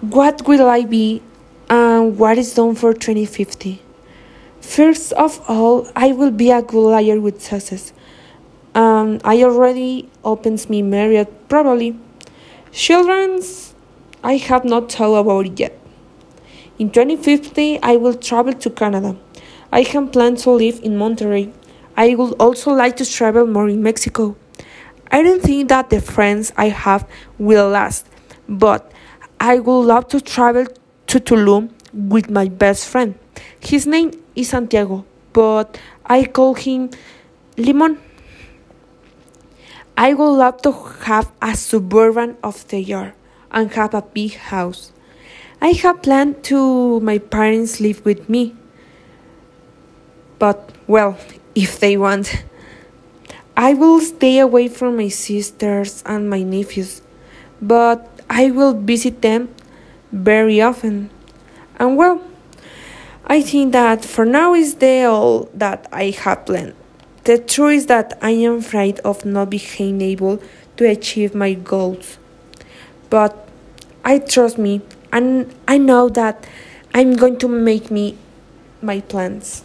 What will I be and what is done for 2050? First of all, I will be a good liar with success. Um, I already opens me married, probably. Children's, I have not thought about it yet. In 2050, I will travel to Canada. I can plan to live in Monterrey. I would also like to travel more in Mexico. I don't think that the friends I have will last, but I would love to travel to Tulum with my best friend. His name is Santiago, but I call him Limon. I would love to have a suburban of the year and have a big house. I have planned to my parents live with me. But well, if they want. I will stay away from my sisters and my nephews, but I will visit them very often. And well, I think that for now is the all that I have planned. The truth is that I am afraid of not being able to achieve my goals. But I trust me and I know that I'm going to make me my plans.